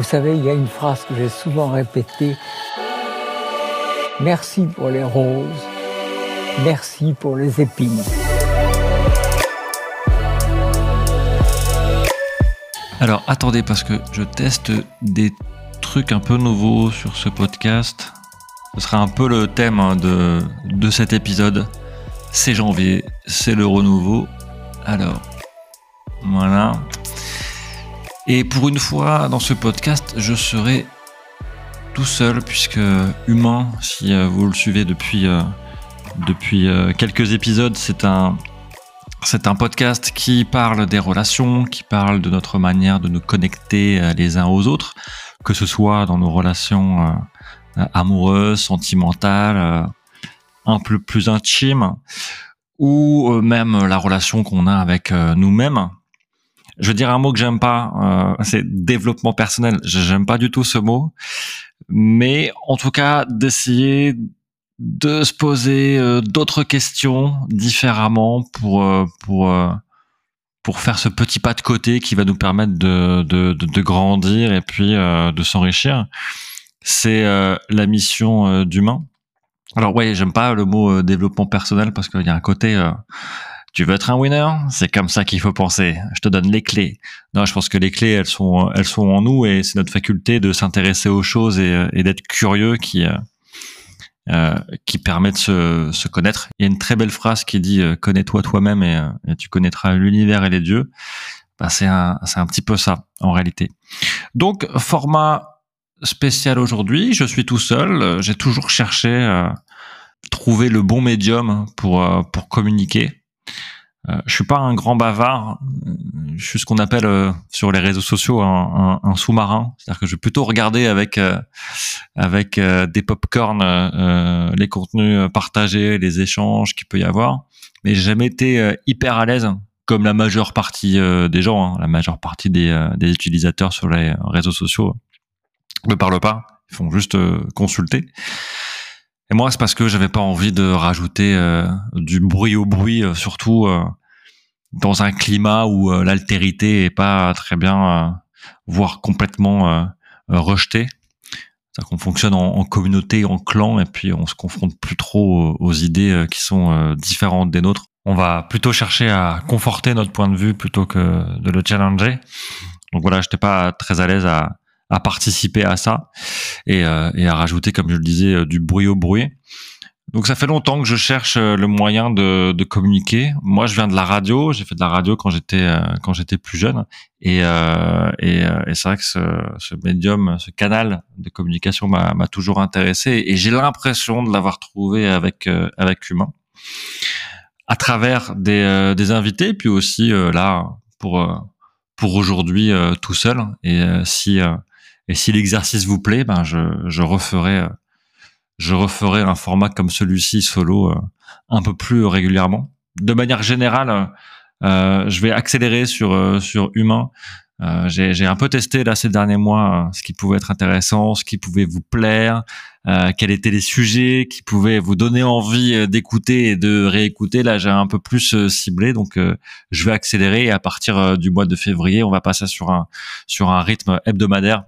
Vous savez, il y a une phrase que j'ai souvent répétée. Merci pour les roses, merci pour les épines. Alors attendez parce que je teste des trucs un peu nouveaux sur ce podcast. Ce sera un peu le thème hein, de, de cet épisode. C'est janvier, c'est le renouveau. Alors, voilà. Et pour une fois dans ce podcast, je serai tout seul puisque Humain, si euh, vous le suivez depuis, euh, depuis euh, quelques épisodes, c'est un, c'est un podcast qui parle des relations, qui parle de notre manière de nous connecter les uns aux autres, que ce soit dans nos relations amoureuses, sentimentales, un peu plus intimes, ou même la relation qu'on a avec nous-mêmes je veux dire un mot que j'aime pas, euh, c'est développement personnel. J'aime pas du tout ce mot, mais en tout cas d'essayer de se poser euh, d'autres questions différemment pour euh, pour pour faire ce petit pas de côté qui va nous permettre de de, de, grandir et puis de s'enrichir. C'est la mission d'humain. Alors ouais, j'aime pas le mot développement personnel parce qu'il y a un côté tu veux être un winner? C'est comme ça qu'il faut penser. Je te donne les clés. Non, je pense que les clés, elles sont, elles sont en nous et c'est notre faculté de s'intéresser aux choses et, euh, et d'être curieux qui, euh, euh, qui permet de se, se, connaître. Il y a une très belle phrase qui dit euh, connais-toi toi-même et, et, tu connaîtras l'univers et les dieux. Bah, c'est un, un petit peu ça en réalité. Donc format spécial aujourd'hui. Je suis tout seul. J'ai toujours cherché trouver le bon médium pour pour communiquer. Euh, je suis pas un grand bavard. Je suis ce qu'on appelle euh, sur les réseaux sociaux un, un, un sous-marin. C'est-à-dire que je vais plutôt regarder avec euh, avec des pop-corn les contenus partagés, les échanges qu'il peut y avoir. Mais j'ai jamais été hyper à l'aise comme la majeure partie des gens, hein, la majeure partie des, des utilisateurs sur les réseaux sociaux ne parlent pas. Ils font juste consulter. Et moi, c'est parce que j'avais pas envie de rajouter euh, du bruit au bruit, euh, surtout euh, dans un climat où l'altérité est pas très bien, voire complètement rejetée. C'est-à-dire qu'on fonctionne en, communauté, en clan, et puis on se confronte plus trop aux, idées qui sont différentes des nôtres. On va plutôt chercher à conforter notre point de vue plutôt que de le challenger. Donc voilà, j'étais pas très à l'aise à, à participer à ça et, euh, et, à rajouter, comme je le disais, euh, du bruit au bruit. Donc ça fait longtemps que je cherche euh, le moyen de, de communiquer. Moi, je viens de la radio. J'ai fait de la radio quand j'étais quand j'étais plus jeune, et, euh, et, et c'est vrai que ce, ce, médium, ce canal de communication m'a toujours intéressé, et j'ai l'impression de l'avoir trouvé avec avec Humain, à travers des, des invités, puis aussi là pour pour aujourd'hui tout seul. Et si et si l'exercice vous plaît, ben je, je referai euh, je referai un format comme celui-ci solo euh, un peu plus régulièrement. De manière générale, euh, je vais accélérer sur sur humain. Euh, j'ai un peu testé là ces derniers mois ce qui pouvait être intéressant, ce qui pouvait vous plaire, euh, quels étaient les sujets qui pouvaient vous donner envie d'écouter et de réécouter. Là, j'ai un peu plus ciblé, donc je vais accélérer. Et à partir du mois de février, on va passer sur un sur un rythme hebdomadaire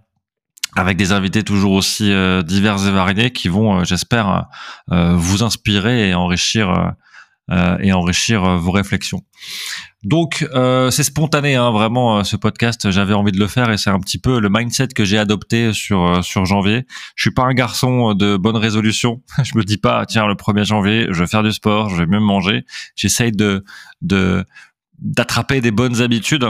avec des invités toujours aussi euh, divers et variés qui vont, euh, j'espère, euh, vous inspirer et enrichir et enrichir vos réflexions. Donc c'est spontané, hein, vraiment ce podcast. J'avais envie de le faire et c'est un petit peu le mindset que j'ai adopté sur sur janvier. Je suis pas un garçon de bonne résolution. je me dis pas tiens le 1er janvier je vais faire du sport, je vais mieux manger. J'essaye de de d'attraper des bonnes habitudes.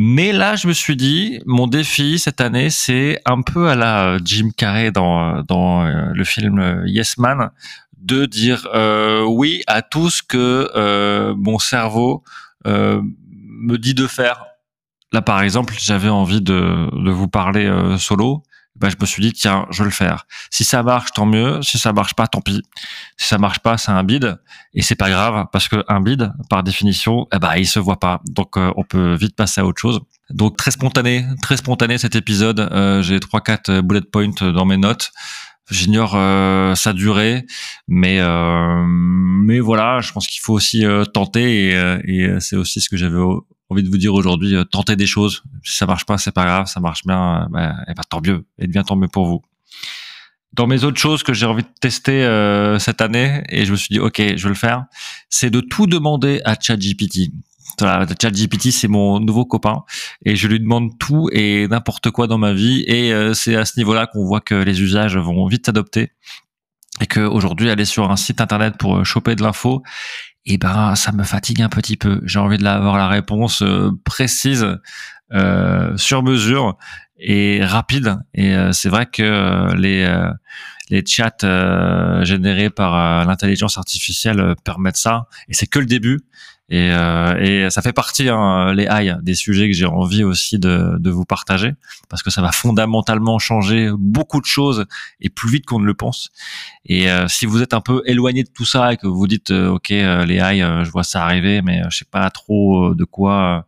Mais là, je me suis dit, mon défi cette année, c'est un peu à la euh, Jim Carrey dans, dans euh, le film euh, Yes Man, de dire euh, oui à tout ce que euh, mon cerveau euh, me dit de faire. Là, par exemple, j'avais envie de, de vous parler solo ben, je me suis dit tiens, je vais le faire. Si ça marche, tant mieux. Si ça marche pas, tant pis. Si ça marche pas, c'est un bide et c'est pas grave parce que un bide, par définition, eh ben il se voit pas. Donc euh, on peut vite passer à autre chose. Donc très spontané, très spontané cet épisode. Euh, J'ai trois quatre bullet points dans mes notes. J'ignore euh, sa durée, mais euh, mais voilà, je pense qu'il faut aussi euh, tenter et, et c'est aussi ce que j'avais envie de vous dire aujourd'hui, tentez des choses. Si ça marche pas, c'est pas grave. Ça marche bien, bah, et bah, tant mieux. Et bien tant mieux pour vous. Dans mes autres choses que j'ai envie de tester cette année, et je me suis dit, ok, je vais le faire, c'est de tout demander à ChatGPT. ChatGPT, c'est mon nouveau copain et je lui demande tout et n'importe quoi dans ma vie. Et c'est à ce niveau-là qu'on voit que les usages vont vite s'adopter et que aujourd'hui aller sur un site internet pour choper de l'info, eh ben ça me fatigue un petit peu. J'ai envie de avoir la réponse précise, euh, sur mesure et rapide. Et c'est vrai que les les chats générés par l'intelligence artificielle permettent ça. Et c'est que le début. Et, euh, et ça fait partie, hein, les high, des sujets que j'ai envie aussi de, de vous partager, parce que ça va fondamentalement changer beaucoup de choses et plus vite qu'on ne le pense. Et euh, si vous êtes un peu éloigné de tout ça et que vous dites, euh, ok, les high, je vois ça arriver, mais je sais pas trop de quoi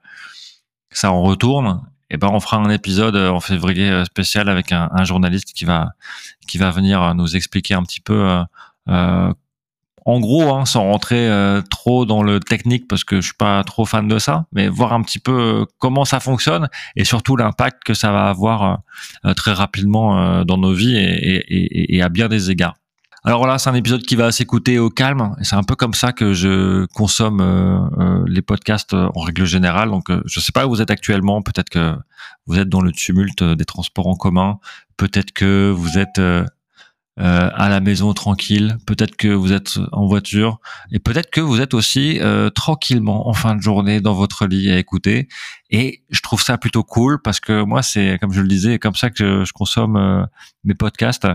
ça en retourne, et eh ben on fera un épisode en février spécial avec un, un, journaliste qui va qui va venir nous expliquer un petit peu euh, en gros, hein, sans rentrer euh, trop dans le technique parce que je suis pas trop fan de ça, mais voir un petit peu euh, comment ça fonctionne et surtout l'impact que ça va avoir euh, très rapidement dans nos vies et, à bien des égards. Alors voilà, c'est un épisode qui va s'écouter au calme et c'est un peu comme ça que je consomme les podcasts en règle générale. Donc je sais pas où vous êtes actuellement, peut-être que vous êtes dans le tumulte des transports en commun, peut-être que vous êtes euh, à la maison tranquille. Peut-être que vous êtes en voiture et peut-être que vous êtes aussi euh, tranquillement en fin de journée dans votre lit à écouter. Et je trouve ça plutôt cool parce que moi, c'est comme je le disais, comme ça que je consomme euh, mes podcasts,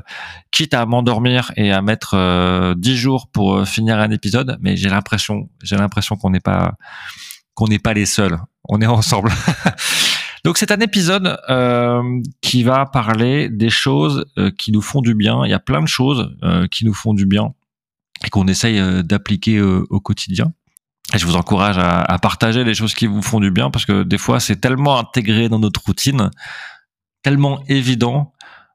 quitte à m'endormir et à mettre 10 jours pour finir un épisode. Mais j'ai l'impression, j'ai l'impression qu'on n'est pas qu'on n'est pas les seuls. On est ensemble. Donc c'est un épisode euh, qui va parler des choses euh, qui nous font du bien. Il y a plein de choses euh, qui nous font du bien et qu'on essaye d'appliquer au quotidien. Et je vous encourage à, partager les choses qui vous font du bien parce que des fois c'est tellement intégré dans notre routine, tellement évident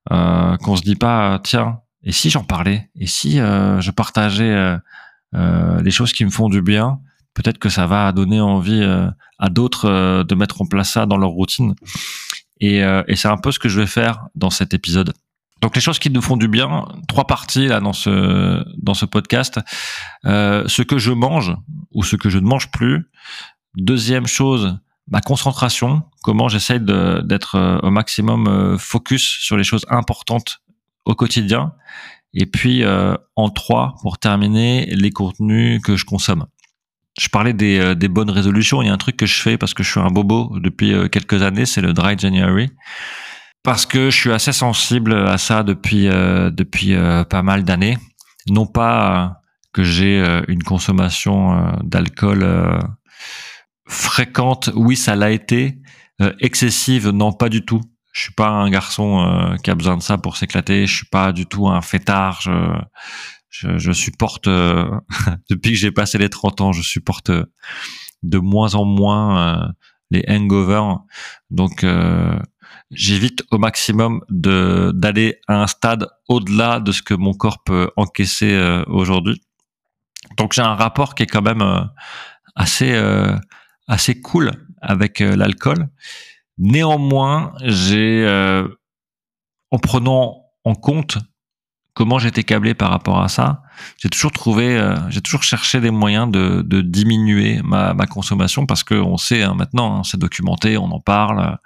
qu'on se dit pas tiens et si j'en parlais? Et si je partageais les choses qui me font du bien? Peut-être que ça va donner envie euh, à d'autres euh, de mettre en place ça dans leur routine. Et, euh, et c'est un peu ce que je vais faire dans cet épisode. Donc les choses qui nous font du bien, trois parties là dans ce dans ce podcast. Euh, ce que je mange ou ce que je ne mange plus. Deuxième chose, ma concentration. Comment j'essaye d'être au maximum focus sur les choses importantes au quotidien. Et puis en trois, pour terminer, les contenus que je consomme je parlais des, euh, des, bonnes résolutions. Il y a un truc que je fais parce que je suis un bobo depuis euh, quelques années, c'est le Dry January. Parce que je suis assez sensible à ça depuis euh, depuis pas mal d'années. Non pas que j'ai une consommation d'alcool fréquente, oui ça l'a été. excessive, non pas du tout. Je suis pas un garçon qui a besoin de ça pour s'éclater. Je suis pas du tout un fêtard. Je, je supporte, euh, depuis que j'ai passé les 30 ans, je supporte euh, de moins en moins euh, les hangovers. Donc, j'évite au maximum de d'aller à un stade au-delà de ce que mon corps peut encaisser aujourd'hui. Donc, j'ai un rapport qui est quand même assez assez cool avec l'alcool. Néanmoins, j'ai en prenant en compte comment j'étais câblé par rapport à ça. J'ai toujours trouvé, euh, j'ai toujours cherché des moyens de, diminuer ma, ma, consommation parce que on sait hein, maintenant, hein, c'est documenté, on en parle.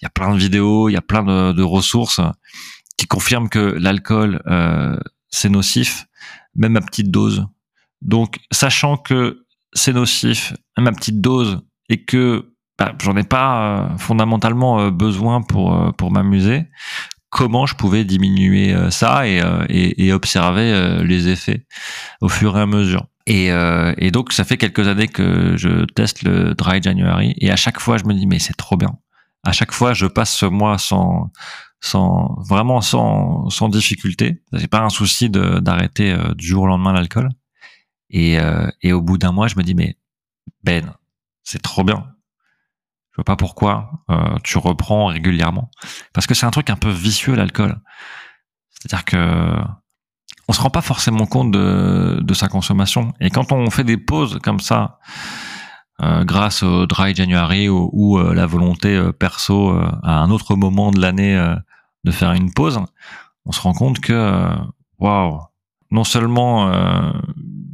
Il y a plein de vidéos, il y a plein de, ressources qui confirment que l'alcool euh, c'est nocif, même à petite dose. Donc, sachant que c'est nocif, même à petite dose, et que bah, j'en ai pas euh, fondamentalement besoin pour pour m'amuser comment je pouvais diminuer euh, ça et, euh, et, et observer euh, les effets au fur et à mesure. Et, et, donc ça fait quelques années que je teste le Dry January et à chaque fois je me dis mais c'est trop bien. À chaque fois je passe ce mois sans sans vraiment sans sans difficulté. C'est pas un souci d'arrêter du jour au lendemain l'alcool. Et, et au bout d'un mois je me dis mais Ben c'est trop bien pas pourquoi euh, tu reprends régulièrement. Parce que c'est un truc un peu vicieux l'alcool. C'est-à-dire que on se rend pas forcément compte de, sa consommation. Et quand on fait des pauses comme ça, grâce au dry January ou, la volonté perso à un autre moment de l'année de faire une pause, on se rend compte que waouh, non seulement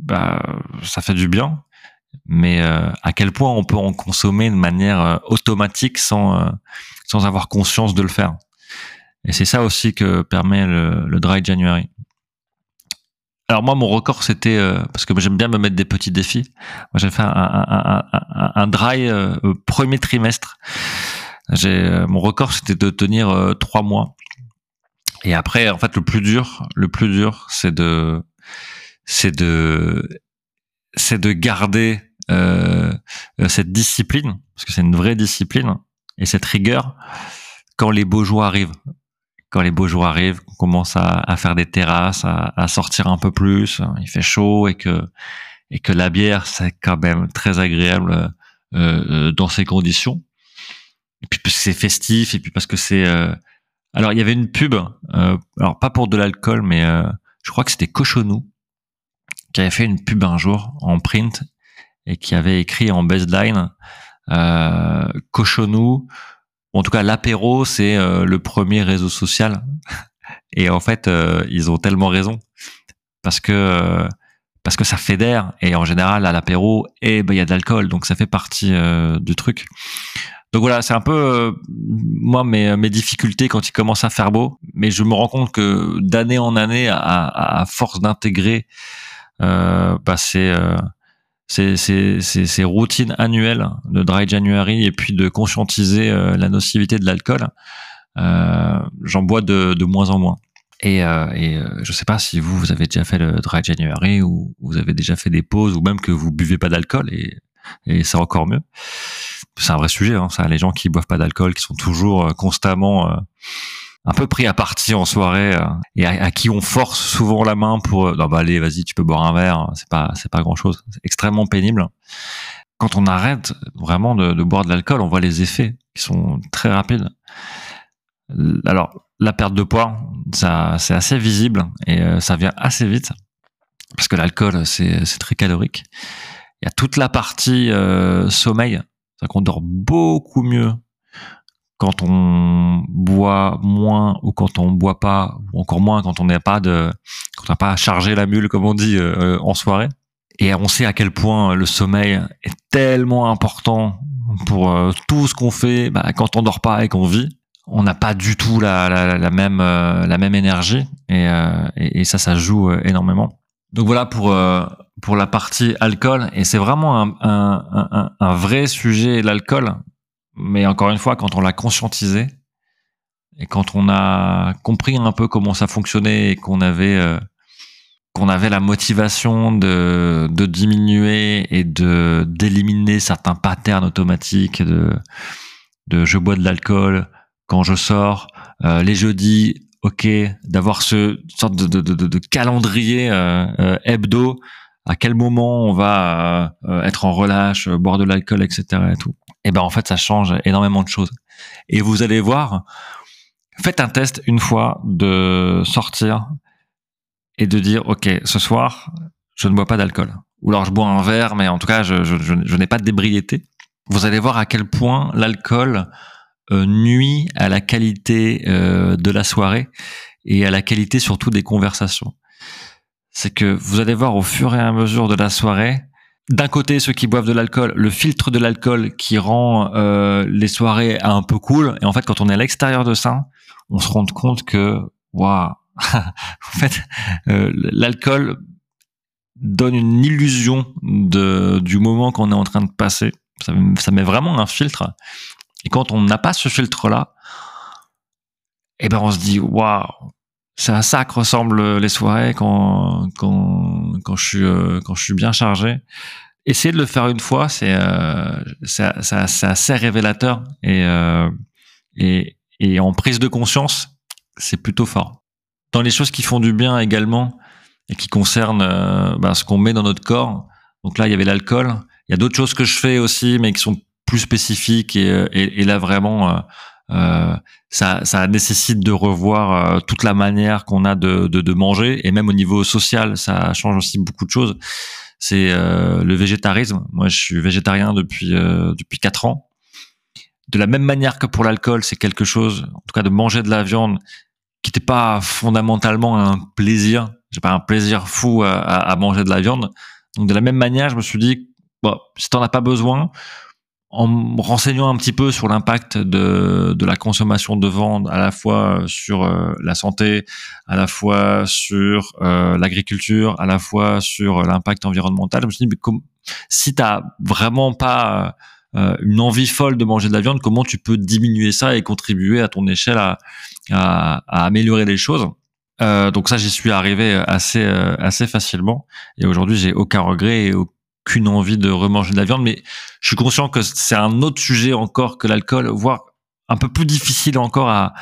bah, ça fait du bien, mais à quel point on peut en consommer de manière automatique sans sans avoir conscience de le faire. Et c'est ça aussi que permet le, le Dry January. Alors moi, mon record, c'était euh, parce que j'aime bien me mettre des petits défis. Moi, j'ai fait un, un, un, un dry euh, premier trimestre. J'ai euh, mon record, c'était de tenir trois mois. Et après, en fait, le plus dur, le plus dur, c'est de, c'est de, c'est de garder cette discipline, parce que c'est une vraie discipline et cette rigueur quand les beaux jours arrivent quand les beaux jours arrivent, qu'on commence à, faire des terrasses, à, sortir un peu plus, il fait chaud et que et que la bière c'est quand même très agréable euh, euh, dans ces conditions. Et puis parce que c'est festif et puis parce que c'est euh, alors il y avait une pub alors pas pour de l'alcool mais je crois que c'était Cochonou qui avait fait une pub un jour en print et qui avait écrit en baseline euh, Cochonou en tout cas, l'apéro, c'est euh, le premier réseau social. Et en fait, euh, ils ont tellement raison parce que euh, parce que ça fédère et en général à l'apéro, et eh ben il y a de l'alcool, donc ça fait partie du truc. Donc voilà, c'est un peu moi mes, mes difficultés quand il commence à faire beau, mais je me rends compte que d'année en année, à, à force d'intégrer, euh, bah c'est ces, ces, routines annuelles de dry January et puis de conscientiser euh, la nocivité de l'alcool, euh, j'en bois de, de, moins en moins. Et, euh, et euh, je sais pas si vous, vous avez déjà fait le dry January ou vous avez déjà fait des pauses ou même que vous buvez pas d'alcool et, et c'est encore mieux. C'est un vrai sujet, hein, ça. Les gens qui boivent pas d'alcool, qui sont toujours euh, constamment un peu pris à partie en soirée euh, et à, qui on force souvent la main pour euh, non bah allez vas-y tu peux boire un verre c'est pas c'est pas grand chose c'est extrêmement pénible. Quand on arrête vraiment de, de boire de l'alcool on voit les effets qui sont très rapides. Alors la perte de poids ça c'est assez visible et euh, ça vient assez vite parce que l'alcool c'est c'est très calorique. Il y a toute la partie euh, sommeil c'est qu'on dort beaucoup mieux quand on boit moins ou quand on boit pas, ou encore moins quand on n'a pas de, quand on n'a pas chargé la mule comme on dit euh, en soirée. Et on sait à quel point le sommeil est tellement important pour euh, tout ce qu'on fait. Bah, quand on dort pas et qu'on vit, on n'a pas du tout la, la, la même euh, la même énergie et, et, ça ça joue énormément. Donc voilà pour pour la partie alcool et c'est vraiment un, un, un, un vrai sujet l'alcool mais encore une fois, quand on l'a conscientisé et quand on a compris un peu comment ça fonctionnait et qu'on avait euh, qu'on avait la motivation de, diminuer et de d'éliminer certains patterns automatiques de je bois de l'alcool quand je sors euh, les jeudis ok d'avoir ce sorte de, calendrier euh, euh hebdo à quel moment on va être en relâche boire de l'alcool etc et eh ben en fait ça change énormément de choses. Et vous allez voir, faites un test une fois de sortir et de dire ok ce soir je ne bois pas d'alcool ou alors je bois un verre mais en tout cas je, je, je, n'ai pas de débriété. Vous allez voir à quel point l'alcool euh, nuit à la qualité euh, de la soirée et à la qualité surtout des conversations. C'est que vous allez voir au fur et à mesure de la soirée d'un côté ceux qui boivent de l'alcool, le filtre de l'alcool qui rend euh, les soirées un peu cool. Et en fait, quand on est à l'extérieur de ça, on se rend compte que, waouh, en fait, euh, l'alcool donne une illusion de, du moment qu'on est en train de passer. Ça, ça, met vraiment un filtre. Et quand on n'a pas ce filtre-là, eh ben on se dit waouh, c'est à ça que ressemblent les soirées quand quand quand je suis euh, quand je suis bien chargé. Essayer de le faire une fois, c'est euh, c'est assez révélateur et, euh, et et en prise de conscience, c'est plutôt fort. Dans les choses qui font du bien également et qui concernent euh, bah, ce qu'on met dans notre corps. Donc là, il y avait l'alcool. Il y a d'autres choses que je fais aussi, mais qui sont plus spécifiques et, et, et là vraiment euh, ça, ça nécessite de revoir euh, toute la manière qu'on a de, de, de, manger et même au niveau social, ça change aussi beaucoup de choses. c'est le végétarisme. Moi, je suis végétarien depuis depuis quatre ans. De la même manière que pour l'alcool, c'est quelque chose, en tout cas de manger de la viande, qui n'était pas fondamentalement un plaisir. J'ai pas un plaisir fou à, à, manger de la viande. Donc de la même manière, je me suis dit, bon, si t'en as pas besoin, en me renseignant un petit peu sur l'impact de, de la consommation de viande, à la fois sur euh, la santé, à la fois sur euh, l'agriculture, à la fois sur l'impact environnemental, je me suis dit, mais comme, si t'as vraiment pas euh, une envie folle de manger de la viande, comment tu peux diminuer ça et contribuer à ton échelle à, à, à améliorer les choses? Euh, donc ça, j'y suis arrivé assez assez facilement. Et aujourd'hui, j'ai aucun regret et qu'une envie de remanger de la viande, mais je suis conscient que c'est un autre sujet encore que l'alcool, voire un peu plus difficile encore à,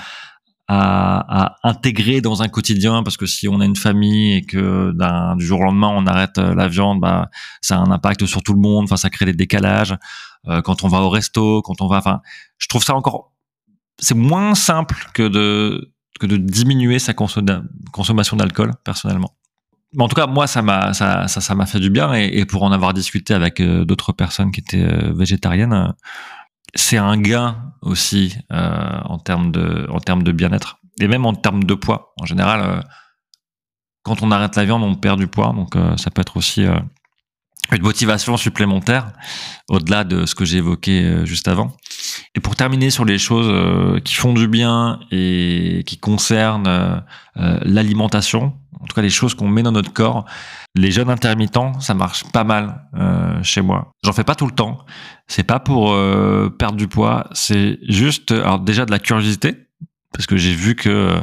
à, à, intégrer dans un quotidien, parce que si on a une famille et que du jour au lendemain on arrête euh, la viande, bah, ça a un impact sur tout le monde, enfin ça crée des décalages. Euh, quand on va au resto, quand on va, enfin, je trouve ça encore, c'est moins simple que de que de diminuer sa consommation d'alcool personnellement en tout cas, moi, ça m'a ça, ça, ça m'a fait du bien et, pour en avoir discuté avec euh, d'autres personnes qui étaient euh, végétariennes, euh, c'est un gain aussi en termes de en termes de bien-être et même en termes de poids. En général, quand on arrête la viande, on perd du poids, donc ça peut être aussi une motivation supplémentaire au-delà de ce que j'ai évoqué juste avant. Et pour terminer sur les choses qui font du bien et qui concernent l'alimentation, en tout cas les choses qu'on met dans notre corps. Les jeûnes intermittents, ça marche pas mal euh, chez moi. J'en fais pas tout le temps. C'est pas pour euh, perdre du poids, c'est juste alors déjà de la curiosité parce que j'ai vu que euh,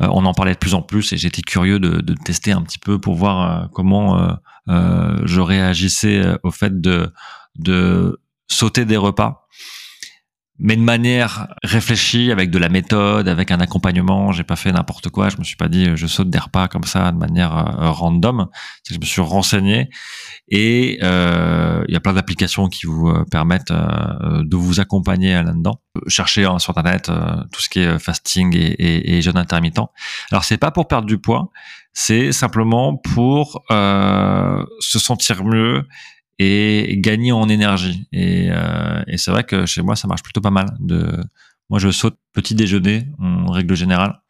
on en parlait de plus en plus et j'étais curieux de, tester un petit peu pour voir comment je réagissais au fait de sauter des repas mais de manière réfléchie, avec de la méthode, avec un accompagnement. J'ai pas fait n'importe quoi. Je me suis pas dit je saute des repas comme ça de manière euh, random. Je me suis renseigné et euh, il y a plein d'applications qui vous euh, permettent euh, de vous accompagner là-dedans. Cherchez hein, sur internet tout ce qui est fasting et, et, et jeûne intermittent. Alors c'est pas pour perdre du poids, c'est simplement pour se sentir mieux et gagner en énergie. Et, euh, et c'est vrai que chez moi, ça marche plutôt pas mal. De, moi, je saute petit déjeuner en règle générale.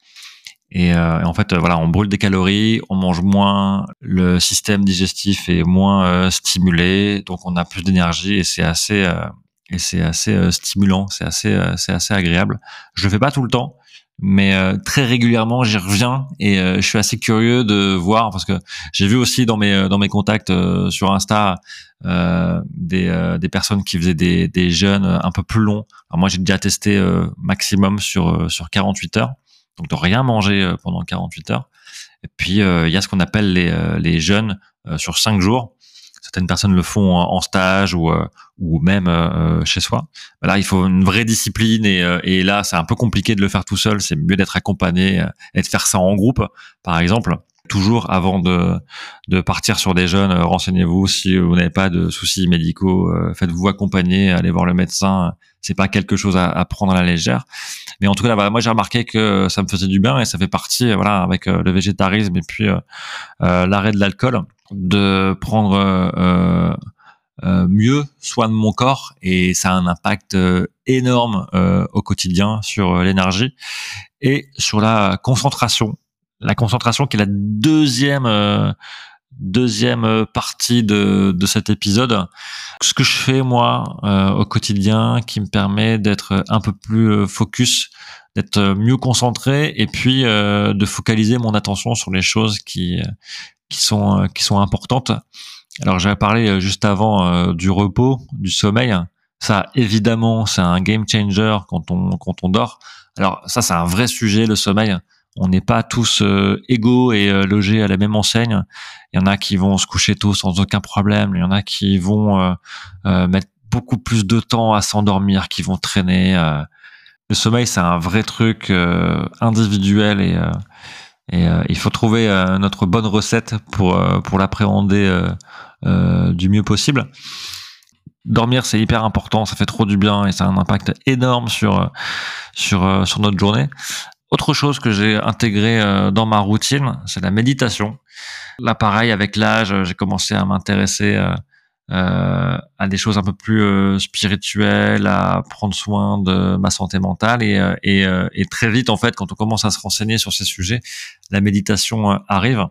Et, euh, en fait, voilà, on brûle des calories, on mange moins, le système digestif est moins euh, stimulé, donc on a plus d'énergie et c'est assez euh, et c'est assez euh, stimulant, c'est assez c'est assez agréable. Je le fais pas tout le temps, mais euh, très régulièrement j'y reviens et euh, je suis assez curieux de voir parce que j'ai vu aussi dans mes euh, dans mes contacts sur Insta des des personnes qui faisaient des des jeûnes un peu plus longs. Alors moi j'ai déjà testé maximum sur sur 48 heures, donc de rien manger pendant 48 heures. Et puis il y a ce qu'on appelle les les jeûnes sur 5 jours certaines personnes le font en, stage ou, euh, ou même euh, chez soi. Là, il faut une vraie discipline et, euh, et là, c'est un peu compliqué de le faire tout seul. C'est mieux d'être accompagné et de faire ça en groupe, par exemple. Toujours avant de, de partir sur des jeunes, renseignez-vous si vous n'avez pas de soucis médicaux, faites-vous accompagner, allez voir le médecin. C'est pas quelque chose à, prendre à la légère. Mais en tout cas, moi j'ai remarqué que ça me faisait du bien et ça fait partie, voilà, avec le végétarisme et puis l'arrêt de l'alcool de prendre euh, euh, mieux soin de mon corps et ça a un impact euh, énorme au quotidien sur l'énergie et sur la concentration. La concentration qui est la deuxième deuxième partie de, de cet épisode. Ce que je fais moi au quotidien qui me permet d'être un peu plus focus, d'être mieux concentré et puis de focaliser mon attention sur les choses qui qui sont euh, qui sont importantes. Alors j'avais parlé euh, juste avant euh, du repos, du sommeil. Ça évidemment c'est un game changer quand on quand on dort. Alors ça c'est un vrai sujet le sommeil. On n'est pas tous égaux et logés à la même enseigne. Il y en a qui vont se coucher tôt sans aucun problème. Il y en a qui vont mettre beaucoup plus de temps à s'endormir, qui vont traîner. Le sommeil c'est un vrai truc individuel et et euh, il faut trouver euh, notre bonne recette pour, euh, pour l'appréhender du mieux possible. Dormir, c'est hyper important, ça fait trop du bien et ça a un impact énorme sur, sur, sur notre journée. Autre chose que j'ai intégré euh, dans ma routine, c'est la méditation. Là, pareil, avec l'âge, j'ai commencé à m'intéresser euh, euh, à des choses un peu plus spirituelles, à prendre soin de ma santé mentale. Et, et, et, très vite, en fait, quand on commence à se renseigner sur ces sujets, la méditation arrive.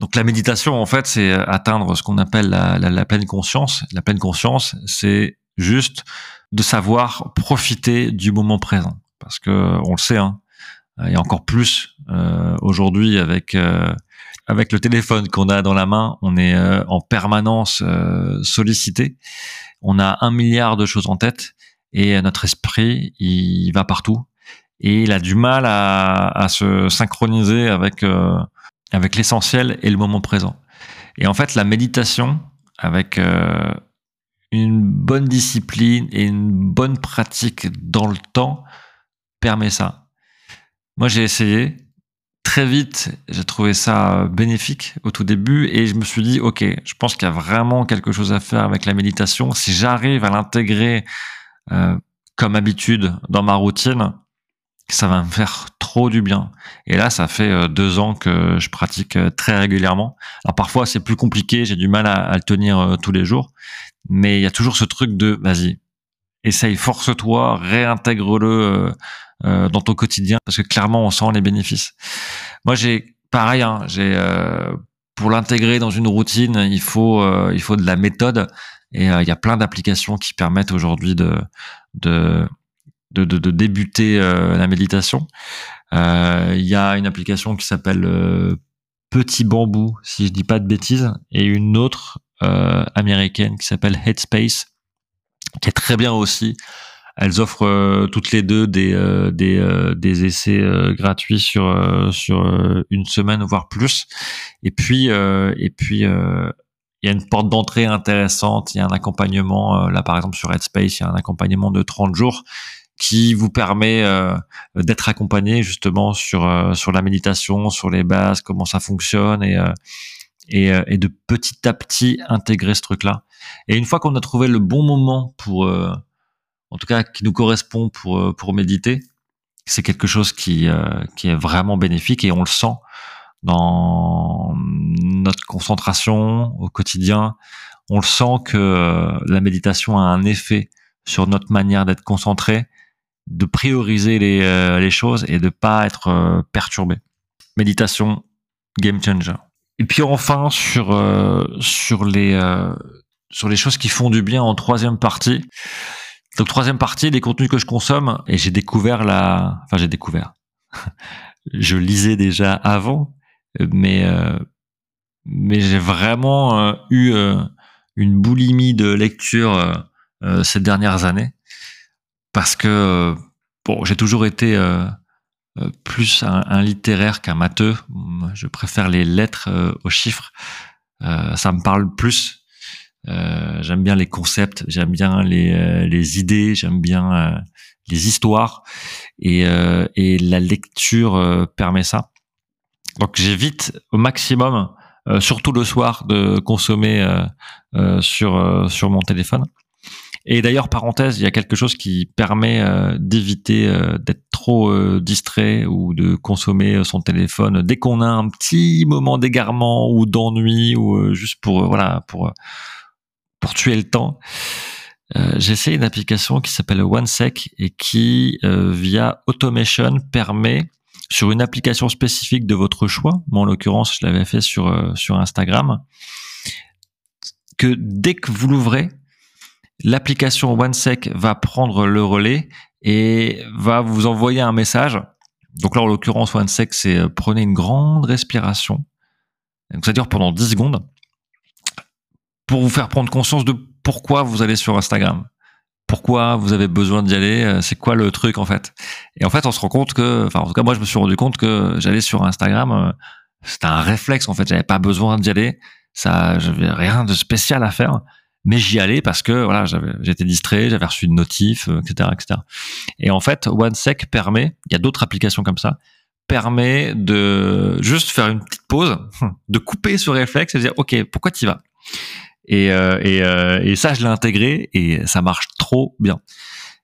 Donc la méditation, en fait, c'est atteindre ce qu'on appelle la, la, la pleine conscience. La pleine conscience, c'est juste de savoir profiter du moment présent parce que on le sait, hein, et encore plus euh, aujourd'hui avec euh, avec le téléphone qu'on a dans la main, on est euh, en permanence sollicité. On a un milliard de choses en tête et notre esprit, il va partout et il a du mal à, à se synchroniser avec avec l'essentiel et le moment présent. Et en fait, la méditation avec une bonne discipline et une bonne pratique dans le temps permet ça. Moi, j'ai essayé. Très vite, j'ai trouvé ça bénéfique au tout début et je me suis dit, OK, je pense qu'il y a vraiment quelque chose à faire avec la méditation. Si j'arrive à l'intégrer euh, comme habitude dans ma routine, ça va me faire trop du bien. Et là, ça fait euh, deux ans que je pratique euh, très régulièrement. Alors parfois, c'est plus compliqué, j'ai du mal à, à le tenir tous les jours, mais il y a toujours ce truc de, vas-y, essaye, force-toi, réintègre-le euh, dans ton quotidien parce que clairement on sent les bénéfices. Moi j'ai pareil, hein, j'ai euh, pour l'intégrer dans une routine, il faut euh, il faut de la méthode et il y a plein d'applications qui permettent aujourd'hui de de de, débuter la méditation. Il y a une application qui s'appelle Petit Bambou, si je dis pas de bêtises, et une autre américaine qui s'appelle Headspace, qui est très bien aussi elles offrent euh, toutes les deux des euh, des, euh, des essais gratuits sur sur une semaine voire plus. Et puis et puis il y a une porte d'entrée intéressante, il y a un accompagnement là par exemple sur Headspace, il y a un accompagnement de 30 jours qui vous permet d'être accompagné justement sur sur la méditation, sur les bases, comment ça fonctionne et et, et de petit à petit intégrer ce truc-là. Et une fois qu'on a trouvé le bon moment pour en tout cas qui nous correspond pour euh, pour méditer, c'est quelque chose qui euh, qui est vraiment bénéfique et on le sent dans notre concentration au quotidien. On le sent que euh, la méditation a un effet sur notre manière d'être concentré, de prioriser les, les choses et de pas être perturbé. Méditation, game changer. Et puis enfin sur sur les sur les choses qui font du bien en troisième partie, donc troisième partie, les contenus que je consomme, et j'ai découvert la, enfin j'ai découvert. je lisais déjà avant, mais euh, mais j'ai vraiment euh, eu euh, une boulimie de lecture ces dernières années parce que bon, j'ai toujours été plus un, un littéraire qu'un matheux. Je préfère les lettres aux chiffres. ça me parle plus euh, j'aime bien les concepts, j'aime bien les, euh, les idées, j'aime bien euh, les histoires et, et la lecture permet ça. Donc j'évite au maximum, surtout le soir, de consommer sur sur mon téléphone. Et d'ailleurs, parenthèse, il y a quelque chose qui permet d'éviter d'être trop distrait ou de consommer son téléphone dès qu'on a un petit moment d'égarement ou d'ennui ou juste pour voilà pour pour tuer le temps. Euh, j'ai essayé une application qui s'appelle OneSec et qui, euh, via Automation, permet sur une application spécifique de votre choix, moi en l'occurrence je l'avais fait sur, euh, sur Instagram, que dès que vous l'ouvrez, l'application OneSec va prendre le relais et va vous envoyer un message. Donc là en l'occurrence OneSec c'est prenez une grande respiration. Donc ça dure pendant 10 secondes pour vous faire prendre conscience de pourquoi vous allez sur Instagram. Pourquoi vous avez besoin d'y aller euh, C'est quoi le truc en fait? Et en fait, on se rend compte que, enfin, en tout cas, moi, je me suis rendu compte que j'allais sur Instagram. Euh, c'était un réflexe en fait. J'avais pas besoin d'y aller. Ça, j'avais rien de spécial à faire, mais j'y allais parce que voilà, j'étais distrait, j'avais reçu une notif, etc., euh, etc. Et en fait, OneSec permet. Il y a d'autres applications comme ça permet de juste faire une petite pause, de couper ce réflexe et de dire ok, pourquoi tu vas? Et, euh, et, euh, et ça, je l'ai intégré et ça marche trop bien.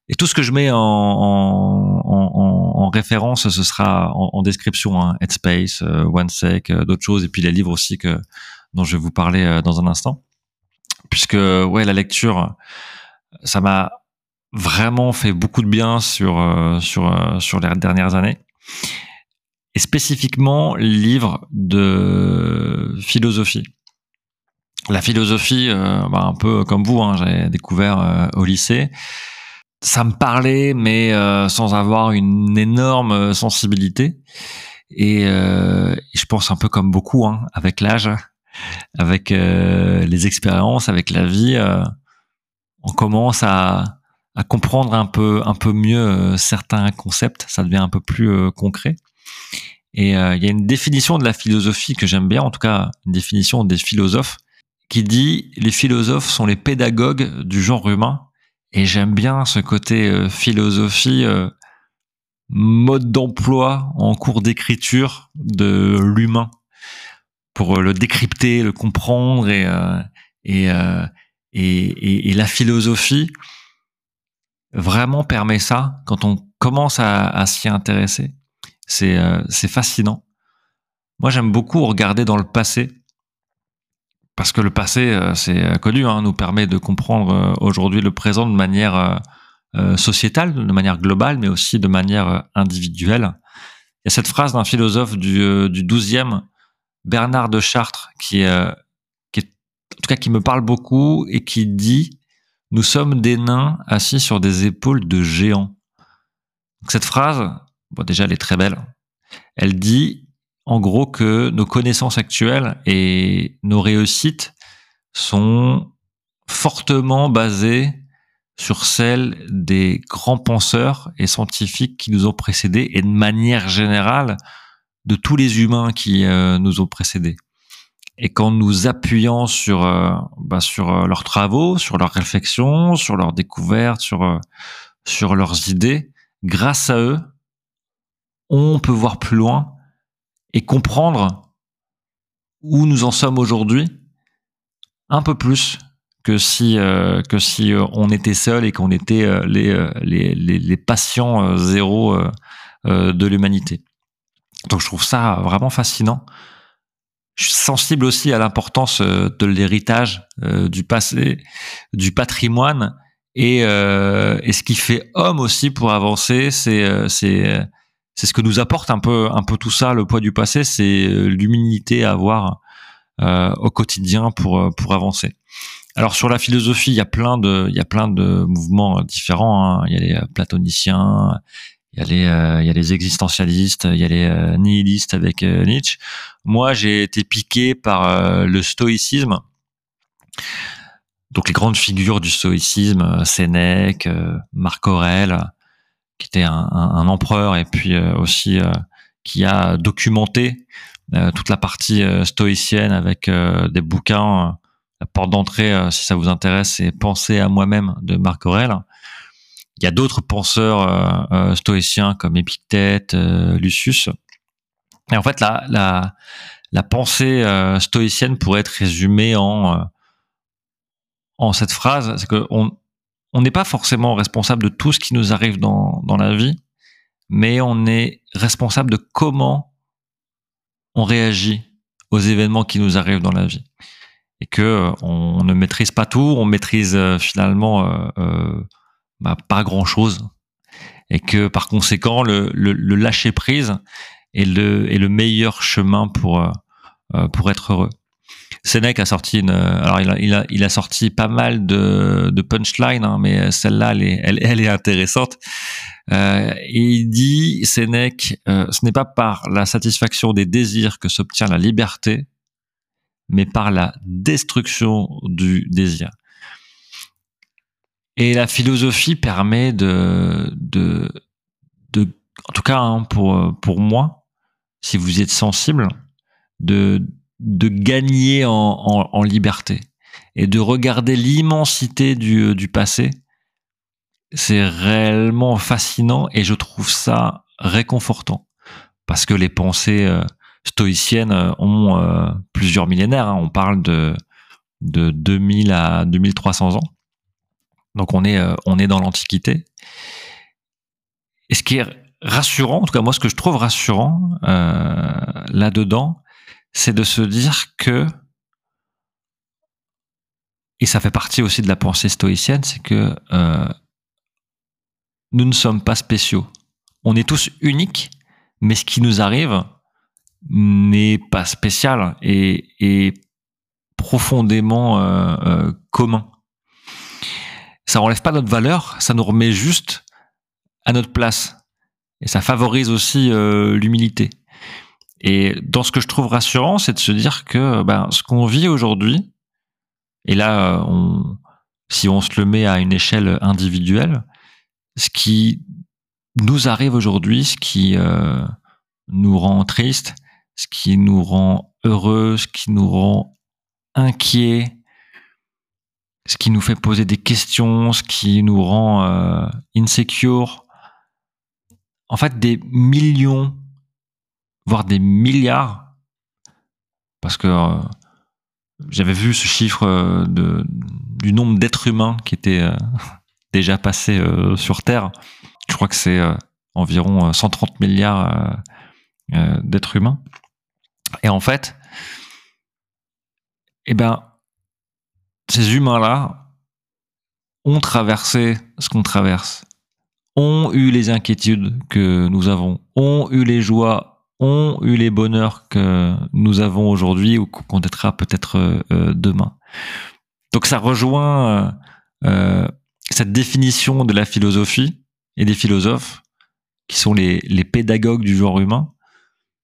Et tout ce que je mets en, en, en, en en référence, ce sera en, description, hein, Headspace, euh, OneSec, d'autres choses, et puis les livres aussi que dont je vais vous parler dans un instant. Puisque ouais, la lecture, ça m'a vraiment fait beaucoup de bien sur sur sur les dernières années. Et spécifiquement livre de philosophie. La philosophie, bah, un peu comme vous, hein, j'ai découvert au lycée ça me parlait, mais euh, sans avoir une énorme euh, sensibilité. Et euh, je pense un peu comme beaucoup, hein, avec l'âge, avec les expériences, avec la vie, on commence à, à, comprendre un peu, un peu mieux certains concepts. Ça devient un peu plus concret. Et il y a une définition de la philosophie que j'aime bien, en tout cas une définition des philosophes, qui dit les philosophes sont les pédagogues du genre humain et j'aime bien ce côté euh, philosophie, euh, mode d'emploi en cours d'écriture de l'humain pour euh, le décrypter, le comprendre et et, et, et, la philosophie vraiment permet ça quand on commence à, à s'y intéresser. C'est c'est fascinant. Moi, j'aime beaucoup regarder dans le passé parce que le passé, euh, c'est euh, connu, hein, nous permet de comprendre euh, aujourd'hui le présent de manière sociétale, de manière globale, mais aussi de manière individuelle. Il y a cette phrase d'un philosophe du, du 12e, Bernard de Chartres, qui en tout cas, qui me parle beaucoup et qui dit Nous sommes des nains assis sur des épaules de géants. cette phrase, bon, déjà, elle est très belle. Elle dit en gros que nos connaissances actuelles et nos réussites sont fortement basées sur celles des grands penseurs et scientifiques qui nous ont précédés et de manière générale de tous les humains qui euh, nous ont précédés. Et qu'en nous appuyant sur euh, bah, sur euh, leurs travaux, sur leurs réflexions, sur leurs découvertes, sur sur leurs idées, grâce à eux, on peut voir plus loin et comprendre où nous en sommes aujourd'hui un peu plus que si euh, que si euh, on était seul et qu'on était euh, les, les, les, les, patients zéro de l'humanité. Donc je trouve ça vraiment fascinant. Je suis sensible aussi à l'importance de l'héritage du passé, du patrimoine et, et ce qui fait homme aussi pour avancer, c'est c'est ce que nous apporte un peu, un peu tout ça, le poids du passé, c'est euh, l'humilité à avoir euh, au quotidien pour euh, pour avancer. Alors sur la philosophie, il y a plein de, il y a plein de mouvements différents. Hein. Il y a les platoniciens, il y a les, il y a les existentialistes, il y a les nihilistes avec Nietzsche. Moi, j'ai été piqué par le stoïcisme. Donc les grandes figures du stoïcisme, Sénèque, Marc Aurèle, qui était un, un, empereur et puis euh, aussi euh, qui a documenté euh, toute la partie stoïcienne avec des bouquins. la porte d'entrée, si ça vous intéresse, c'est Penser à moi-même de Marc Aurèle. Il y a d'autres penseurs stoïciens comme Épictète, Lucius. Et en fait, la, la, la pensée stoïcienne pourrait être résumée en, en cette phrase, c'est qu'on on n'est pas forcément responsable de tout ce qui nous arrive dans, dans la vie, mais on est responsable de comment on réagit aux événements qui nous arrivent dans la vie. Et que euh, on ne maîtrise pas tout, on maîtrise euh, finalement euh, bah, pas grand chose. Et que par conséquent, le, le, le lâcher prise est le, est le meilleur chemin pour, pour être heureux. Sénèque a sorti une, alors il a, sorti pas mal de, punchlines, hein, mais celle-là, elle est, intéressante. Euh, il dit, Sénèque, euh, ce n'est pas par la satisfaction des désirs que s'obtient la liberté, mais par la destruction du désir. Et la philosophie permet de, de, en tout cas hein, pour, pour moi, si vous êtes sensible, de, de gagner en, en, liberté et de regarder l'immensité du, du passé, c'est réellement fascinant et je trouve ça réconfortant parce que les pensées euh, stoïciennes euh, ont euh, plusieurs millénaires. Hein. On parle de, de 2000 à 2300 ans. Donc on est, on est dans l'Antiquité. Et ce qui est rassurant, en tout cas moi ce que je trouve rassurant euh, là-dedans, c'est de se dire que, et ça fait partie aussi de la pensée stoïcienne, c'est que euh, nous ne sommes pas spéciaux. On est tous uniques, mais ce qui nous arrive n'est pas spécial et, profondément euh, euh, commun. Ça enlève pas notre valeur, ça nous remet juste à notre place. Et ça favorise aussi l'humilité. Et dans ce que je trouve rassurant, c'est de se dire que ben, ce qu'on vit aujourd'hui, et là, on, si on se le met à une échelle individuelle, ce qui nous arrive aujourd'hui, ce qui euh, nous rend triste, ce qui nous rend heureux, ce qui nous rend inquiet, ce qui nous fait poser des questions, ce qui nous rend euh, insecure, en fait des millions, voire des milliards, parce que euh, j'avais vu ce chiffre euh, de, du nombre d'êtres humains qui étaient euh, déjà passés sur Terre. Je crois que c'est environ 130 milliards d'êtres humains. Et en fait, eh ben, ces humains-là ont traversé ce qu'on traverse ont eu les inquiétudes que nous avons, ont eu les joies, ont eu les bonheurs que nous avons aujourd'hui ou qu'on connaîtra peut-être euh, demain. Donc ça rejoint euh, euh, cette définition de la philosophie et des philosophes qui sont les, les pédagogues du genre humain.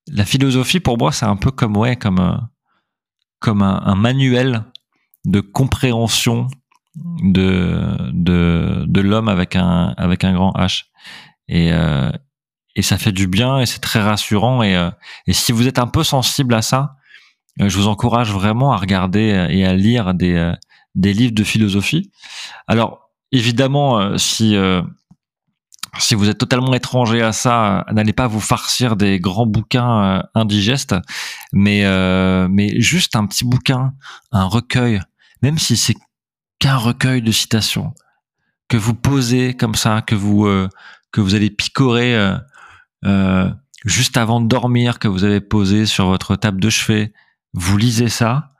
La philosophie, pour moi, c'est un peu comme ouais, comme comme un, un manuel de compréhension de de, de l'homme avec un avec un grand H et euh, et ça fait du bien et c'est très rassurant et euh, et si vous êtes un peu sensible à ça euh, je vous encourage vraiment à regarder et à lire des des livres de philosophie. Alors évidemment si si vous êtes totalement étranger à ça, n'allez pas vous farcir des grands bouquins indigestes, mais mais juste un petit bouquin, un recueil, même si c'est qu'un recueil de citations que vous posez comme ça, que vous euh, que vous allez picorer euh, euh, juste avant de dormir, que vous avez posé sur votre table de chevet. Vous lisez ça,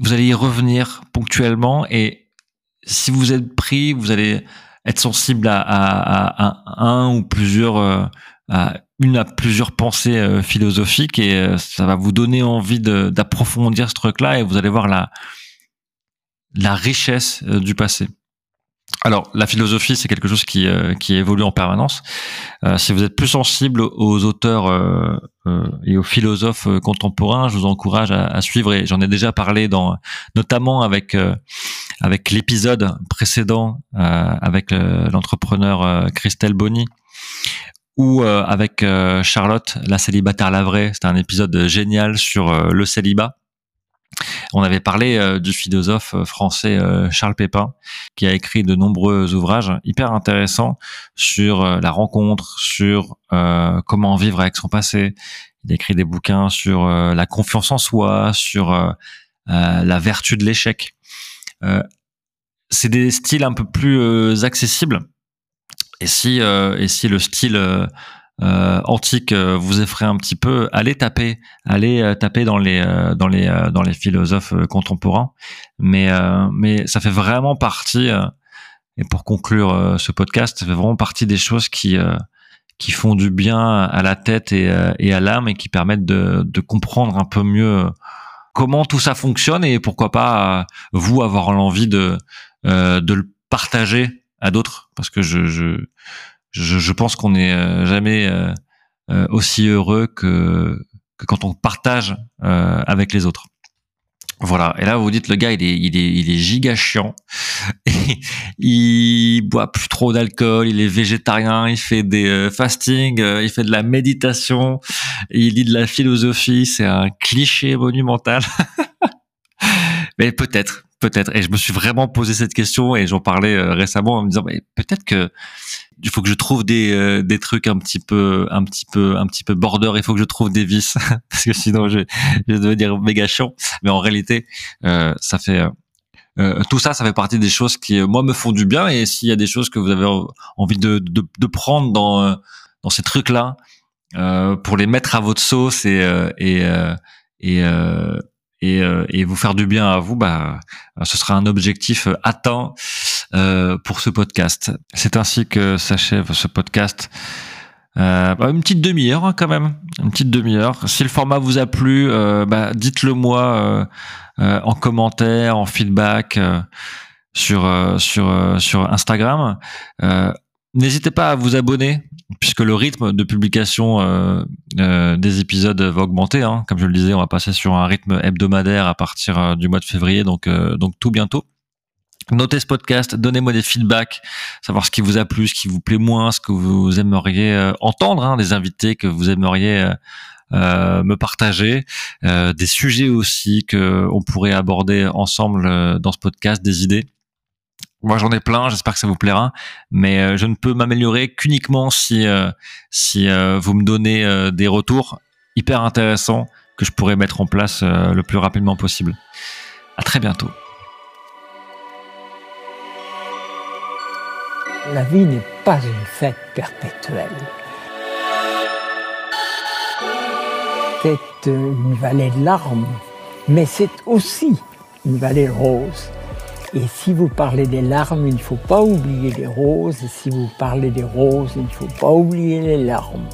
vous allez y revenir ponctuellement et si vous êtes pris, vous allez être sensible à, à, un ou plusieurs à une à plusieurs pensées philosophiques et ça va vous donner envie d'approfondir ce truc-là et vous allez voir la la richesse euh, du passé. Alors, la philosophie, c'est quelque chose qui, euh, qui évolue en permanence. Euh, si vous êtes plus sensible aux auteurs et aux philosophes contemporains, je vous encourage à, suivre. Et j'en ai déjà parlé dans, notamment avec avec l'épisode précédent avec l'entrepreneur Christelle Bonny ou avec Charlotte, la célibataire la vraie. C'était un épisode génial sur le célibat. On avait parlé euh, du philosophe euh, français euh, Charles Pépin, qui a écrit de nombreux ouvrages hyper intéressants sur la rencontre, sur comment vivre avec son passé. Il a écrit des bouquins sur la confiance en soi, sur la vertu de l'échec. c'est des styles un peu plus accessibles. Et si, et si le style euh, antique euh, vous effraie un petit peu, allez taper, allez euh, taper dans les dans les dans les philosophes contemporains. Mais mais ça fait vraiment partie. et pour conclure ce podcast, ça fait vraiment partie des choses qui qui font du bien à la tête et, et à l'âme et qui permettent de, de comprendre un peu mieux comment tout ça fonctionne et pourquoi pas vous avoir l'envie de de le partager à d'autres parce que je, je je, je pense qu'on n'est euh, jamais euh, euh, aussi heureux que, que quand on partage avec les autres. Voilà. Et là, vous dites, le gars, il est, il est, il est giga chiant. il boit plus trop d'alcool. Il est végétarien. Il fait des fasting. il fait de la méditation. Il lit de la philosophie. C'est un cliché monumental. Mais peut-être, peut-être. Et je me suis vraiment posé cette question et j'en parlais récemment en me disant, mais peut-être que il faut que je trouve des euh, des trucs un petit peu un petit peu un petit peu border il faut que je trouve des vis parce que sinon je je vais devenir méga chiant mais en réalité euh, ça fait euh, tout ça, ça fait partie des choses qui moi me font du bien. Et s'il y a des choses que vous avez envie de, de, de prendre dans dans ces trucs là pour les mettre à votre sauce et et et et, et, vous faire du bien à vous, bah, ce sera un objectif atteint euh, pour ce podcast. C'est ainsi que s'achève ce podcast. Euh, bah, une petite demi-heure hein, quand même, une petite demi-heure. Si le format vous a plu, euh, bah, dites-le moi en commentaire, en feedback sur sur sur Instagram. N'hésitez pas à vous abonner puisque le rythme de publication des épisodes va augmenter. Hein. Comme je le disais, on va passer sur un rythme hebdomadaire à partir du mois de février, donc donc tout bientôt. Notez ce podcast, donnez-moi des feedbacks, savoir ce qui vous a plu, ce qui vous plaît moins, ce que vous aimeriez euh, entendre, hein, des invités que vous aimeriez euh, euh me partager, euh, des sujets aussi que on pourrait aborder ensemble dans ce podcast, des idées. Moi, j'en ai plein. J'espère que ça vous plaira, mais je ne peux m'améliorer qu'uniquement si si vous me donnez des retours hyper intéressants que je pourrais mettre en place le plus rapidement possible. À très bientôt. La vie n'est pas une fête perpétuelle. C'est une vallée de larmes, mais c'est aussi une vallée rose. Et si vous parlez des larmes, il ne faut pas oublier les roses. Et si vous parlez des roses, il ne faut pas oublier les larmes.